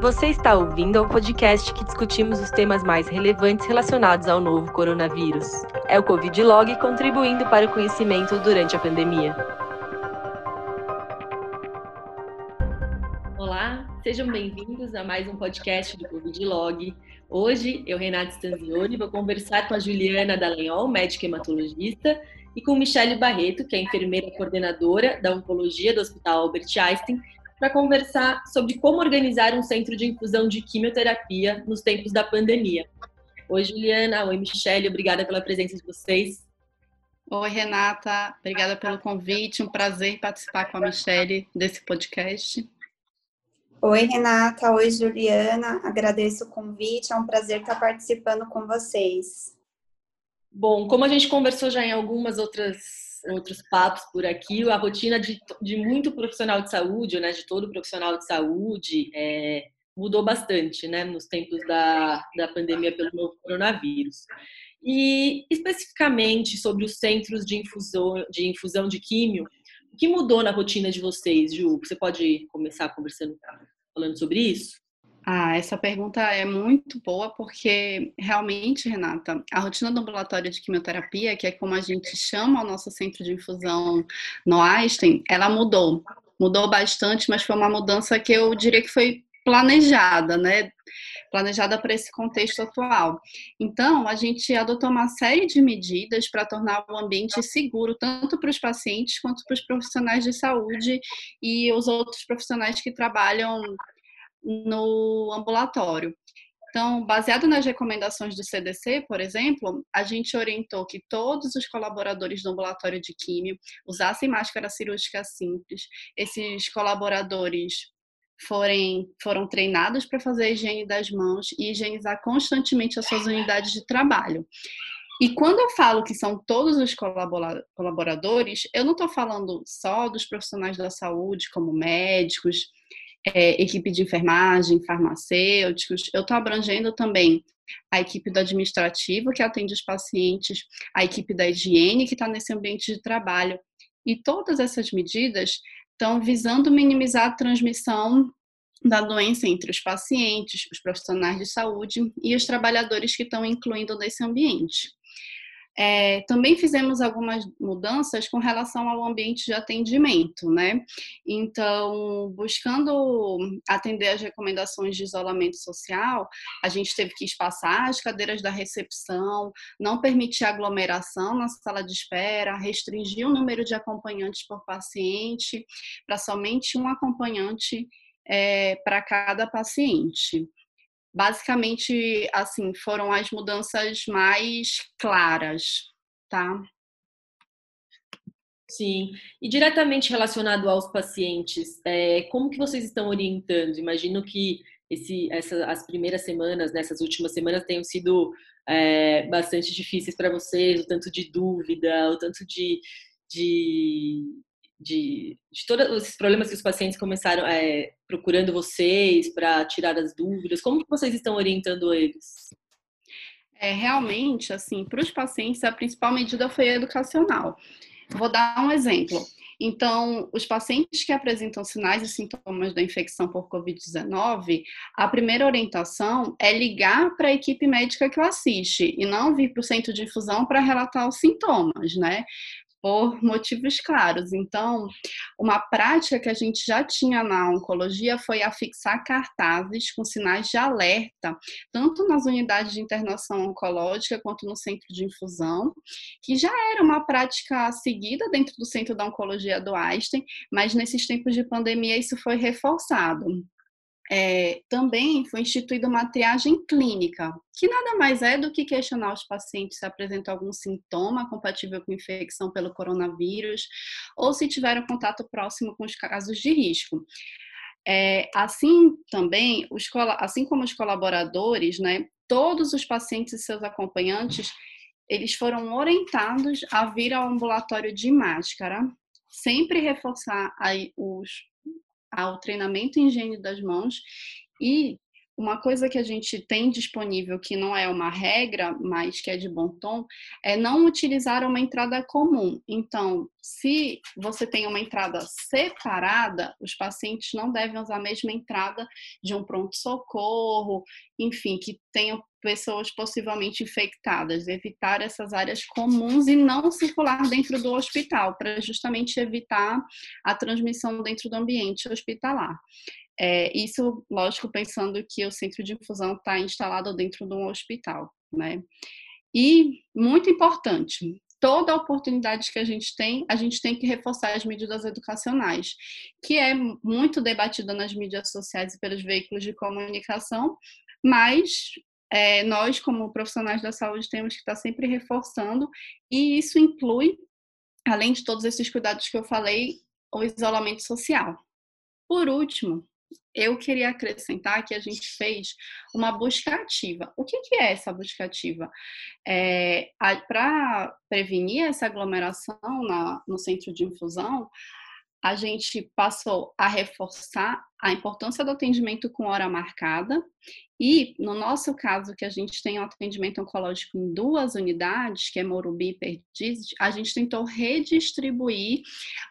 Você está ouvindo ao podcast que discutimos os temas mais relevantes relacionados ao novo coronavírus. É o Covid Log contribuindo para o conhecimento durante a pandemia. Olá, sejam bem-vindos a mais um podcast do Covid Log. Hoje, eu, Renata Stanzioni, vou conversar com a Juliana Dallagnol, médica hematologista, e com Michele Barreto, que é enfermeira coordenadora da Oncologia do Hospital Albert Einstein, para conversar sobre como organizar um centro de infusão de quimioterapia nos tempos da pandemia. Oi, Juliana. Oi, Michele. Obrigada pela presença de vocês. Oi, Renata. Obrigada pelo convite. Um prazer participar com a Michele desse podcast. Oi, Renata. Oi, Juliana. Agradeço o convite. É um prazer estar participando com vocês. Bom, como a gente conversou já em algumas outras outros papos por aqui, a rotina de, de muito profissional de saúde, né, de todo profissional de saúde, é, mudou bastante, né, nos tempos da, da pandemia pelo novo coronavírus. E especificamente sobre os centros de infusão de infusão de químio, o que mudou na rotina de vocês, Ju? Você pode começar conversando, falando sobre isso? Ah, essa pergunta é muito boa porque realmente, Renata, a rotina do ambulatório de quimioterapia, que é como a gente chama o nosso centro de infusão no Einstein, ela mudou. Mudou bastante, mas foi uma mudança que eu diria que foi planejada, né? Planejada para esse contexto atual. Então, a gente adotou uma série de medidas para tornar o ambiente seguro, tanto para os pacientes quanto para os profissionais de saúde e os outros profissionais que trabalham no ambulatório. Então, baseado nas recomendações do CDC, por exemplo, a gente orientou que todos os colaboradores do ambulatório de químio usassem máscara cirúrgica simples. Esses colaboradores forem, foram treinados para fazer a higiene das mãos e higienizar constantemente as suas unidades de trabalho. E quando eu falo que são todos os colaboradores, eu não estou falando só dos profissionais da saúde, como médicos, é, equipe de enfermagem, farmacêuticos. Eu estou abrangendo também a equipe do administrativo, que atende os pacientes, a equipe da higiene, que está nesse ambiente de trabalho. E todas essas medidas estão visando minimizar a transmissão da doença entre os pacientes, os profissionais de saúde e os trabalhadores que estão incluindo nesse ambiente. É, também fizemos algumas mudanças com relação ao ambiente de atendimento, né? Então, buscando atender as recomendações de isolamento social, a gente teve que espaçar as cadeiras da recepção, não permitir aglomeração na sala de espera, restringir o número de acompanhantes por paciente para somente um acompanhante é, para cada paciente basicamente, assim, foram as mudanças mais claras, tá? Sim, e diretamente relacionado aos pacientes, é, como que vocês estão orientando? Imagino que esse, essa, as primeiras semanas, nessas né, últimas semanas, tenham sido é, bastante difíceis para vocês, o tanto de dúvida, o tanto de, de de, de todos esses problemas que os pacientes começaram é, procurando vocês para tirar as dúvidas? Como que vocês estão orientando eles? É, realmente, assim, para os pacientes, a principal medida foi educacional. Vou dar um exemplo. Então, os pacientes que apresentam sinais e sintomas da infecção por Covid-19, a primeira orientação é ligar para a equipe médica que o assiste e não vir para o centro de infusão para relatar os sintomas, né? Por motivos claros. Então, uma prática que a gente já tinha na oncologia foi afixar cartazes com sinais de alerta, tanto nas unidades de internação oncológica quanto no centro de infusão, que já era uma prática seguida dentro do centro da oncologia do Einstein, mas nesses tempos de pandemia isso foi reforçado é, também foi instituída uma triagem clínica, que nada mais é do que questionar os pacientes se apresentam algum sintoma compatível com infecção pelo coronavírus ou se tiveram contato próximo com os casos de risco. É, assim também, os, assim como os colaboradores, né, todos os pacientes e seus acompanhantes, eles foram orientados a vir ao ambulatório de máscara, sempre reforçar aí os ao treinamento em higiene das mãos e uma coisa que a gente tem disponível, que não é uma regra, mas que é de bom tom, é não utilizar uma entrada comum. Então, se você tem uma entrada separada, os pacientes não devem usar a mesma entrada de um pronto-socorro, enfim, que tenham pessoas possivelmente infectadas, evitar essas áreas comuns e não circular dentro do hospital, para justamente evitar a transmissão dentro do ambiente hospitalar. É, isso, lógico, pensando que o centro de infusão está instalado dentro de um hospital, né? E, muito importante, toda oportunidade que a gente tem, a gente tem que reforçar as medidas educacionais, que é muito debatida nas mídias sociais e pelos veículos de comunicação, mas é, nós, como profissionais da saúde, temos que estar sempre reforçando, e isso inclui, além de todos esses cuidados que eu falei, o isolamento social. Por último, eu queria acrescentar que a gente fez uma busca ativa. O que, que é essa busca ativa? É, Para prevenir essa aglomeração na, no centro de infusão, a gente passou a reforçar a importância do atendimento com hora marcada e, no nosso caso, que a gente tem um atendimento oncológico em duas unidades, que é Morumbi e Perdizes, a gente tentou redistribuir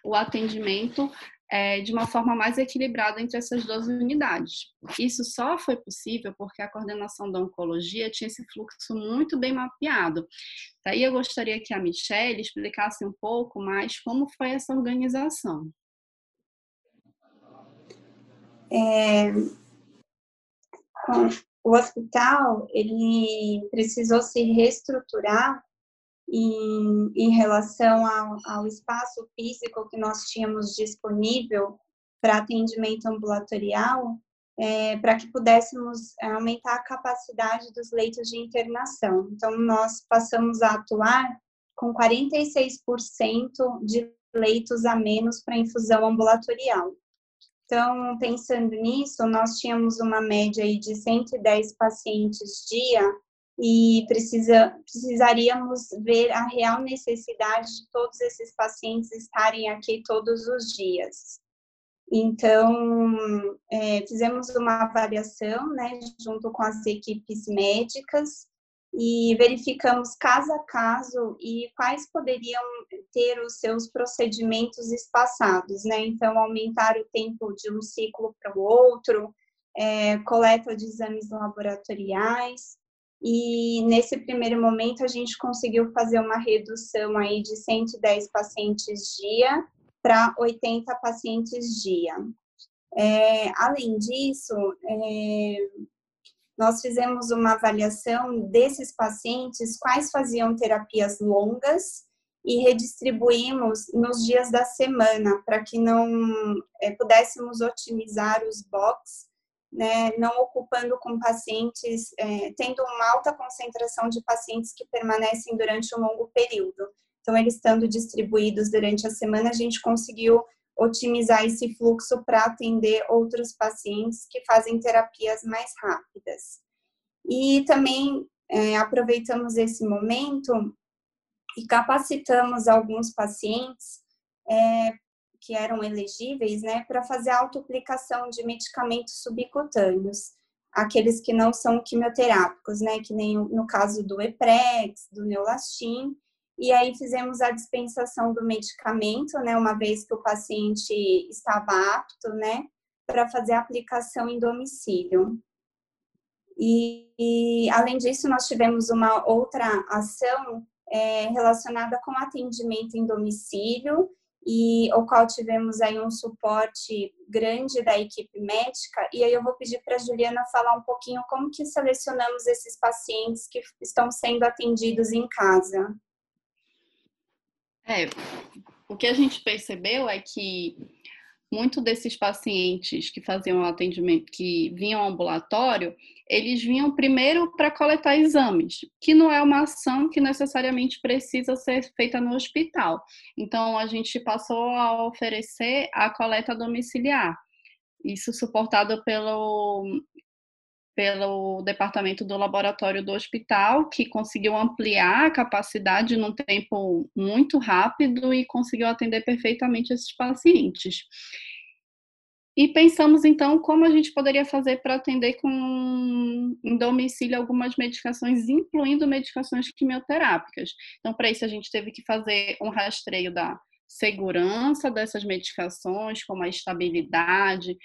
o atendimento é, de uma forma mais equilibrada entre essas duas unidades. Isso só foi possível porque a coordenação da oncologia tinha esse fluxo muito bem mapeado. Daí eu gostaria que a Michelle explicasse um pouco mais como foi essa organização. É, o hospital ele precisou se reestruturar em, em relação ao, ao espaço físico que nós tínhamos disponível para atendimento ambulatorial, é, para que pudéssemos é, aumentar a capacidade dos leitos de internação. Então, nós passamos a atuar com 46% de leitos a menos para infusão ambulatorial. Então, pensando nisso, nós tínhamos uma média aí de 110 pacientes dia e precisa, precisaríamos ver a real necessidade de todos esses pacientes estarem aqui todos os dias. Então, é, fizemos uma avaliação, né, junto com as equipes médicas e verificamos caso a caso e quais poderiam ter os seus procedimentos espaçados, né? Então, aumentar o tempo de um ciclo para o outro, é, coleta de exames laboratoriais, e nesse primeiro momento a gente conseguiu fazer uma redução aí de 110 pacientes dia para 80 pacientes dia. É, além disso, é, nós fizemos uma avaliação desses pacientes, quais faziam terapias longas e redistribuímos nos dias da semana para que não é, pudéssemos otimizar os box né, não ocupando com pacientes, é, tendo uma alta concentração de pacientes que permanecem durante um longo período. Então, eles estando distribuídos durante a semana, a gente conseguiu otimizar esse fluxo para atender outros pacientes que fazem terapias mais rápidas. E também é, aproveitamos esse momento e capacitamos alguns pacientes é, que eram elegíveis, né, para fazer autoaplicação de medicamentos subcutâneos, aqueles que não são quimioterápicos, né, que nem no caso do Eprex, do Neolastin, e aí fizemos a dispensação do medicamento, né, uma vez que o paciente estava apto, né, para fazer a aplicação em domicílio. E, e, além disso, nós tivemos uma outra ação é, relacionada com atendimento em domicílio e o qual tivemos aí um suporte grande da equipe médica. E aí eu vou pedir para a Juliana falar um pouquinho como que selecionamos esses pacientes que estão sendo atendidos em casa. É, o que a gente percebeu é que muito desses pacientes que faziam atendimento, que vinham ao ambulatório, eles vinham primeiro para coletar exames, que não é uma ação que necessariamente precisa ser feita no hospital. Então, a gente passou a oferecer a coleta domiciliar. Isso suportado pelo, pelo departamento do laboratório do hospital, que conseguiu ampliar a capacidade num tempo muito rápido e conseguiu atender perfeitamente esses pacientes. e pensamos então como a gente poderia fazer para atender com em domicílio algumas medicações, incluindo medicações quimioterápicas. Então, para isso a gente teve que fazer um rastreio da segurança dessas medicações, como a estabilidade,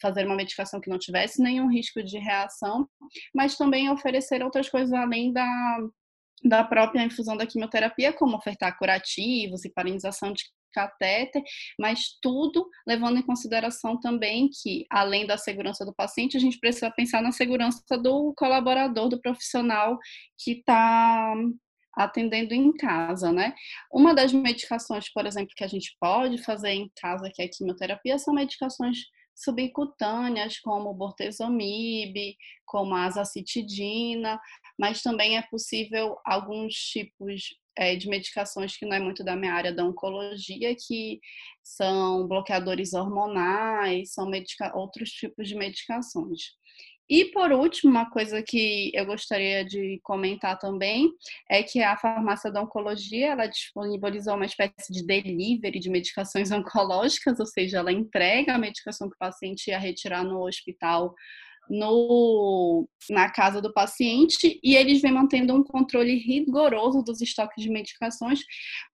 fazer uma medicação que não tivesse nenhum risco de reação, mas também oferecer outras coisas além da da própria infusão da quimioterapia, como ofertar curativos e parinização de catéter, mas tudo levando em consideração também que, além da segurança do paciente, a gente precisa pensar na segurança do colaborador, do profissional que está atendendo em casa, né? Uma das medicações, por exemplo, que a gente pode fazer em casa, que é a quimioterapia, são medicações subcutâneas, como o bortezomib, como a azacitidina, mas também é possível alguns tipos é, de medicações que não é muito da minha área da oncologia, que são bloqueadores hormonais, são outros tipos de medicações. E por último, uma coisa que eu gostaria de comentar também é que a farmácia da oncologia ela disponibilizou uma espécie de delivery de medicações oncológicas, ou seja, ela entrega a medicação que o paciente ia retirar no hospital no, na casa do paciente e eles vêm mantendo um controle rigoroso dos estoques de medicações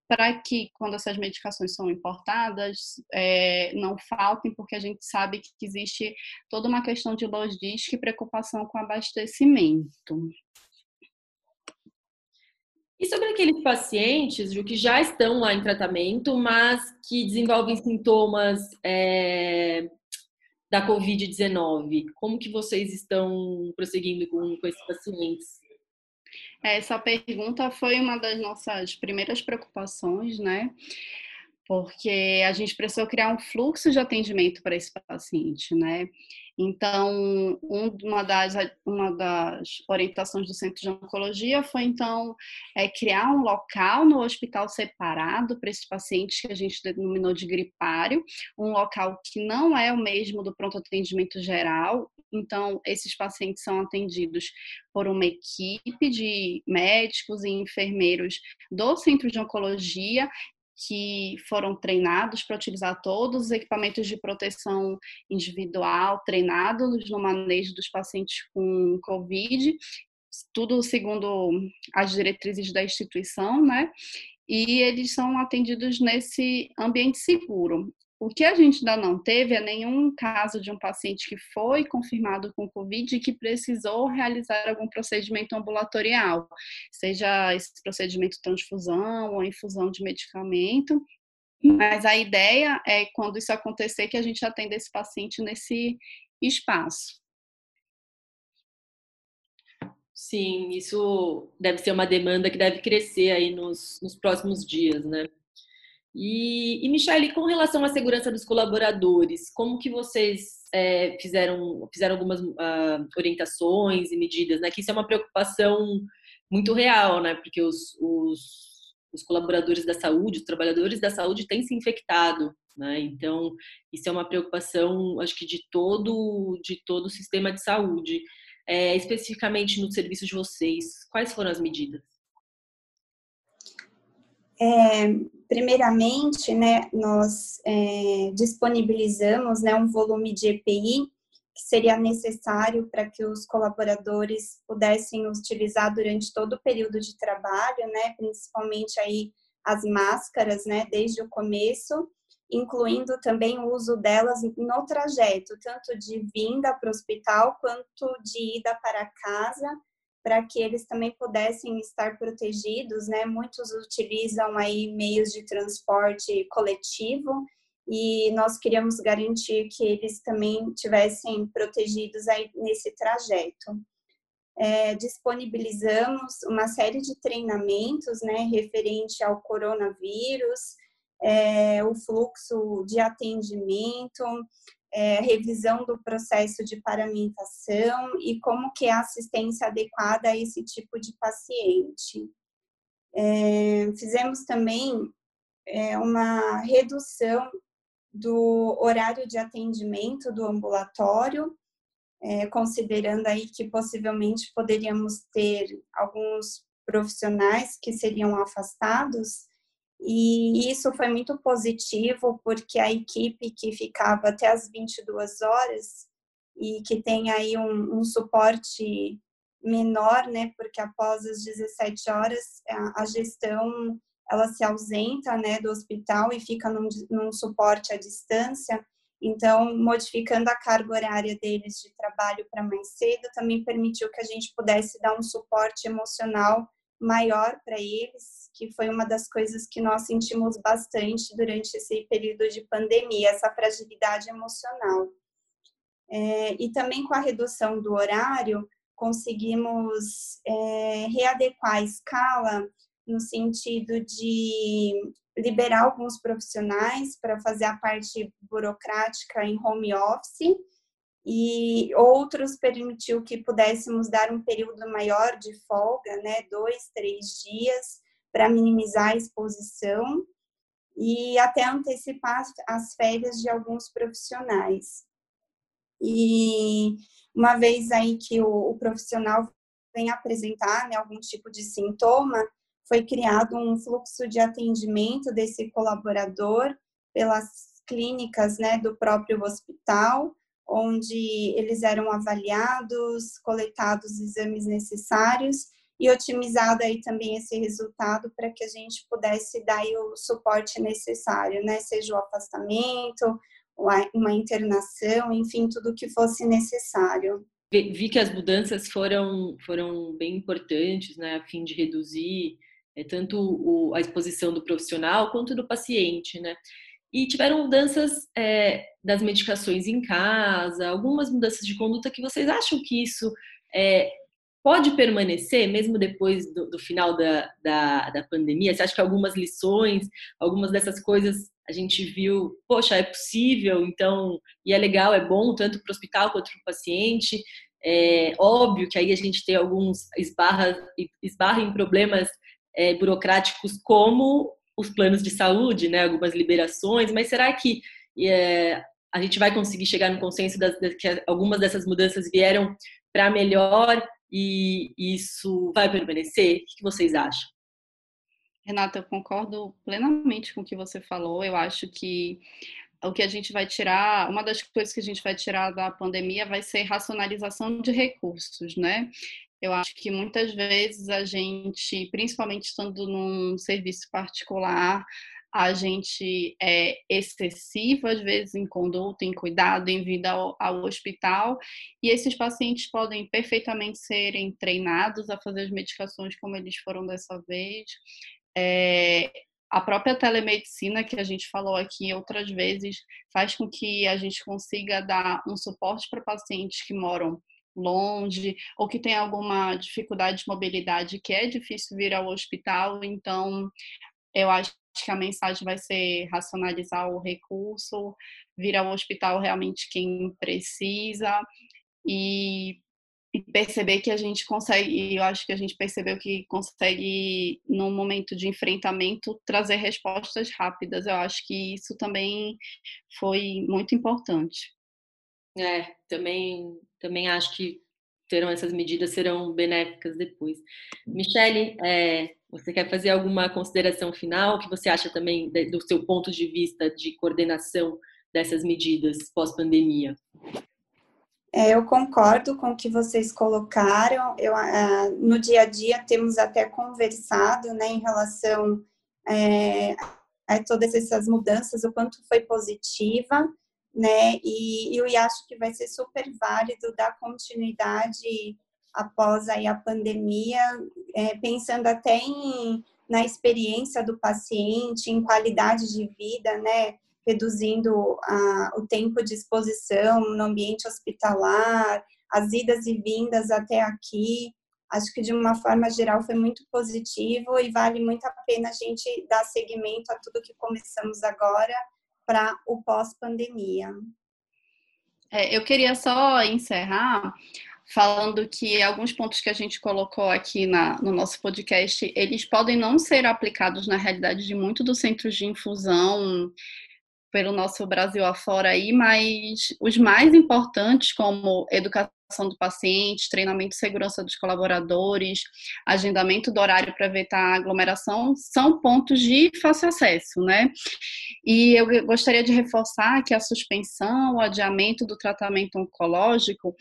para que, quando essas medicações são importadas, é, não faltem, porque a gente sabe que existe toda uma questão de logística e preocupação com abastecimento. E sobre aqueles pacientes Ju, que já estão lá em tratamento, mas que desenvolvem sintomas é, da Covid-19? Como que vocês estão prosseguindo com, com esses pacientes? Essa pergunta foi uma das nossas primeiras preocupações, né? Porque a gente precisou criar um fluxo de atendimento para esse paciente, né? Então, uma das, uma das orientações do Centro de Oncologia foi, então, é, criar um local no hospital separado para esses pacientes que a gente denominou de gripário, um local que não é o mesmo do pronto atendimento geral. Então, esses pacientes são atendidos por uma equipe de médicos e enfermeiros do Centro de Oncologia que foram treinados para utilizar todos os equipamentos de proteção individual, treinados no manejo dos pacientes com Covid, tudo segundo as diretrizes da instituição, né? E eles são atendidos nesse ambiente seguro. O que a gente ainda não teve é nenhum caso de um paciente que foi confirmado com Covid e que precisou realizar algum procedimento ambulatorial, seja esse procedimento transfusão ou infusão de medicamento. Mas a ideia é, quando isso acontecer, que a gente atenda esse paciente nesse espaço. Sim, isso deve ser uma demanda que deve crescer aí nos, nos próximos dias, né? E, e Michele, com relação à segurança dos colaboradores, como que vocês é, fizeram, fizeram algumas uh, orientações e medidas, né? Que isso é uma preocupação muito real, né? Porque os, os, os colaboradores da saúde, os trabalhadores da saúde têm se infectado, né? Então, isso é uma preocupação, acho que de todo, de todo o sistema de saúde. É, especificamente no serviço de vocês, quais foram as medidas? É, primeiramente, né, nós é, disponibilizamos né, um volume de EPI que seria necessário para que os colaboradores pudessem utilizar durante todo o período de trabalho, né, principalmente aí as máscaras, né, desde o começo, incluindo também o uso delas no trajeto, tanto de vinda para o hospital quanto de ida para casa, para que eles também pudessem estar protegidos, né? Muitos utilizam aí meios de transporte coletivo e nós queríamos garantir que eles também tivessem protegidos aí nesse trajeto. É, disponibilizamos uma série de treinamentos, né, referente ao coronavírus, é, o fluxo de atendimento, é, revisão do processo de paramentação e como que é a assistência adequada a esse tipo de paciente. É, fizemos também é, uma redução do horário de atendimento do ambulatório, é, considerando aí que possivelmente poderíamos ter alguns profissionais que seriam afastados E isso foi muito positivo, porque a equipe que ficava até as 22 horas e que tem aí um, um suporte menor, né, porque após as 17 horas a, a, gestão ela se ausenta, né, do hospital e fica num, num suporte à distância. Então, modificando a carga horária deles de trabalho para mais cedo também permitiu que a gente pudesse dar um suporte emocional maior para eles, que foi uma das coisas que nós sentimos bastante durante esse período de pandemia, essa fragilidade emocional. É, e também com a redução do horário, conseguimos é, readequar a escala no sentido de liberar alguns profissionais para fazer a parte burocrática em home office e outros permitiu que pudéssemos dar um período maior de folga, né, dois, três dias, para minimizar a exposição e até antecipar as férias de alguns profissionais. E uma vez aí que o, o profissional vem apresentar né, algum tipo de sintoma, foi criado um fluxo de atendimento desse colaborador pelas clínicas né, do próprio hospital, onde eles eram avaliados, coletados os exames necessários e otimizado aí também esse resultado para que a gente pudesse dar o suporte necessário, né? Seja o afastamento, uma internação, enfim, tudo que fosse necessário. Vi que as mudanças foram, foram bem importantes, né, a fim de reduzir é, tanto o, a exposição do profissional quanto do paciente, né? E tiveram mudanças é, das medicações em casa, algumas mudanças de conduta que vocês acham que isso é, pode permanecer mesmo depois do, do final da, da, da, pandemia? Você acha que algumas lições, algumas dessas coisas a gente viu, poxa, é possível, então, e é legal, é bom tanto para o hospital quanto para o paciente. É óbvio que aí a gente tem alguns esbarra, esbarra em problemas é, burocráticos como os planos de saúde, né, algumas liberações, mas será que é, a gente vai conseguir chegar no consenso das, das, que algumas dessas mudanças vieram para melhor e isso vai permanecer? O que vocês acham? Renata, eu concordo plenamente com o que você falou. Eu acho que o que a gente vai tirar, uma das coisas que a gente vai tirar da pandemia vai ser racionalização de recursos, né? Eu acho que muitas vezes a gente, principalmente estando num serviço particular, a gente é excessivo, às vezes, em conduta, em cuidado, em vida ao, ao, hospital, e esses pacientes podem perfeitamente serem treinados a fazer as medicações como eles foram dessa vez. É, a própria telemedicina, que a gente falou aqui outras vezes, faz com que a gente consiga dar um suporte para pacientes que moram longe ou que tem alguma dificuldade de mobilidade que é difícil vir ao hospital, então eu acho que a mensagem vai ser racionalizar o recurso, vir ao hospital realmente quem precisa e, e perceber que a gente consegue, eu acho que a gente percebeu que consegue, num momento de enfrentamento, trazer respostas rápidas. Eu acho que isso também foi muito importante. É, também, também acho que terão essas medidas serão benéficas depois. Michele, é, você quer fazer alguma consideração final? O que você acha também do seu ponto de vista de coordenação dessas medidas pós-pandemia? É, eu concordo com o que vocês colocaram. Eu, uh, no dia a dia temos até conversado né, em relação é, a todas essas mudanças, o quanto foi positiva né? E eu acho que vai ser super válido dar continuidade após aí a pandemia, é, pensando até em, na experiência do paciente, em qualidade de vida, né? Reduzindo a, o tempo de exposição no ambiente hospitalar, as idas e vindas até aqui. Acho que de uma forma geral foi muito positivo e vale muito a pena a gente dar seguimento a tudo que começamos agora para o pós-pandemia. É, eu queria só encerrar falando que alguns pontos que a gente colocou aqui na, no nosso podcast, eles podem não ser aplicados na realidade de muito dos centros de infusão pelo nosso Brasil afora aí, mas os mais importantes, como educação do paciente, treinamento de segurança dos colaboradores, agendamento do horário para evitar aglomeração, são pontos de fácil acesso, né? E eu gostaria de reforçar que a suspensão, o adiamento do tratamento oncológico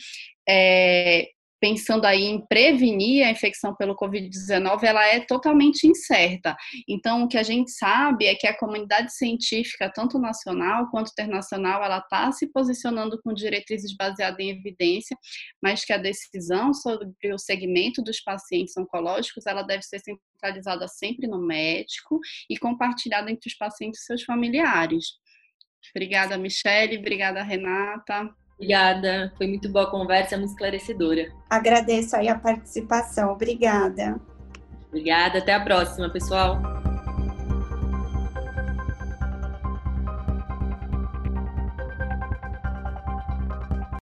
é, pensando aí em prevenir a infecção pelo Covid-19, ela é totalmente incerta. Então, o que a gente sabe é que a comunidade científica, tanto nacional quanto internacional, ela está se posicionando com diretrizes baseadas em evidência, mas que a decisão sobre o segmento dos pacientes oncológicos, ela deve ser centralizada sempre no médico e compartilhada entre os pacientes e seus familiares. Obrigada, Michele. Obrigada, Renata. Obrigada, foi muito boa a conversa, muito esclarecedora. Agradeço aí a participação, obrigada. Obrigada, até a próxima, pessoal.